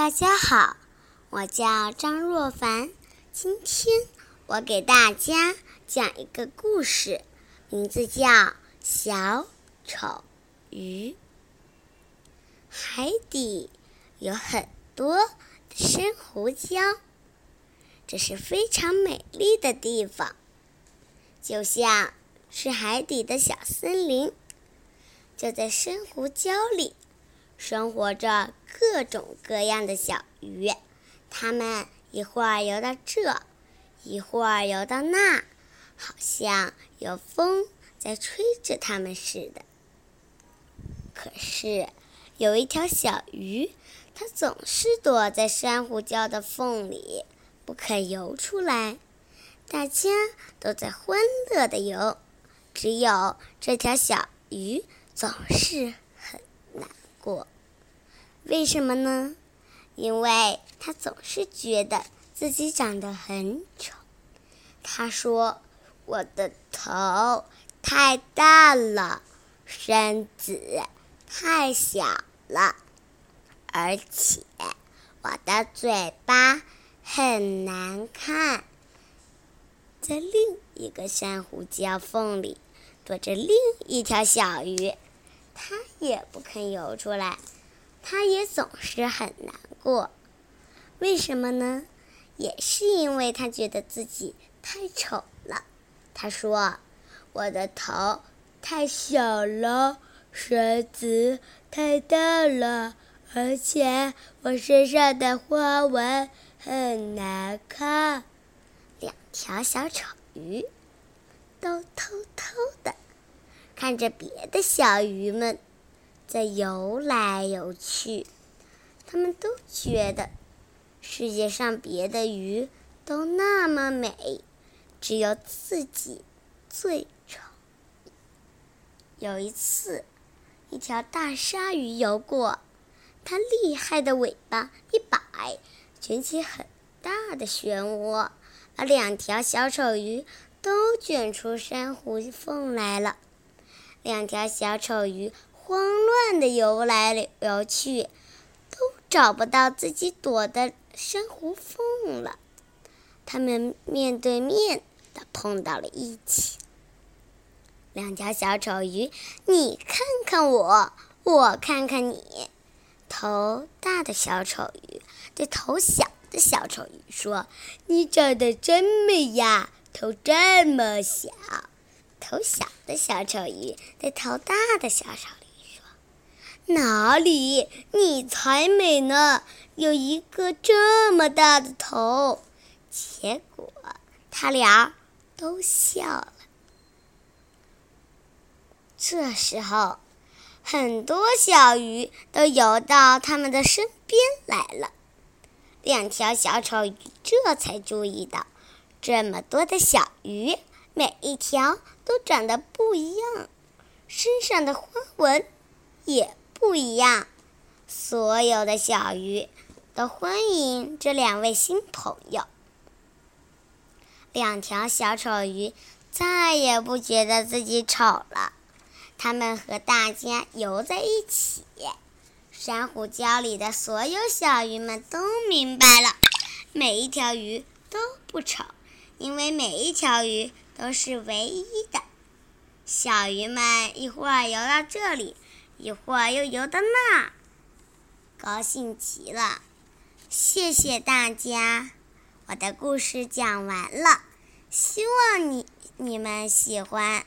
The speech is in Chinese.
大家好，我叫张若凡。今天我给大家讲一个故事，名字叫《小丑鱼》。海底有很多的珊瑚礁，这是非常美丽的地方，就像是海底的小森林。就在珊瑚礁里。生活着各种各样的小鱼，它们一会儿游到这，一会儿游到那，好像有风在吹着它们似的。可是，有一条小鱼，它总是躲在珊瑚礁的缝里，不肯游出来。大家都在欢乐的游，只有这条小鱼总是过。为什么呢？因为他总是觉得自己长得很丑。他说：“我的头太大了，身子太小了，而且我的嘴巴很难看。”在另一个珊瑚礁缝里躲着另一条小鱼，它也不肯游出来。他也总是很难过，为什么呢？也是因为他觉得自己太丑了。他说：“我的头太小了，身子太大了，而且我身上的花纹很难看。”两条小丑鱼都偷偷的看着别的小鱼们。在游来游去，他们都觉得世界上别的鱼都那么美，只有自己最丑。有一次，一条大鲨鱼游过，它厉害的尾巴一摆，卷起很大的漩涡，把两条小丑鱼都卷出珊瑚缝来了。两条小丑鱼。慌乱的游来游去，都找不到自己躲的珊瑚缝了。他们面对面的碰到了一起。两条小丑鱼，你看看我，我看看你。头大的小丑鱼对头小的小丑鱼说：“你长得真美呀，头这么小。”头小的小丑鱼对头大的小丑。哪里？你才美呢！有一个这么大的头。结果他俩都笑了。这时候，很多小鱼都游到他们的身边来了。两条小丑鱼这才注意到，这么多的小鱼，每一条都长得不一样，身上的花纹也。不一样，所有的小鱼都欢迎这两位新朋友。两条小丑鱼再也不觉得自己丑了，它们和大家游在一起。珊瑚礁里的所有小鱼们都明白了，每一条鱼都不丑，因为每一条鱼都是唯一的。小鱼们一会儿游到这里。一会儿又游到那，高兴极了。谢谢大家，我的故事讲完了，希望你你们喜欢。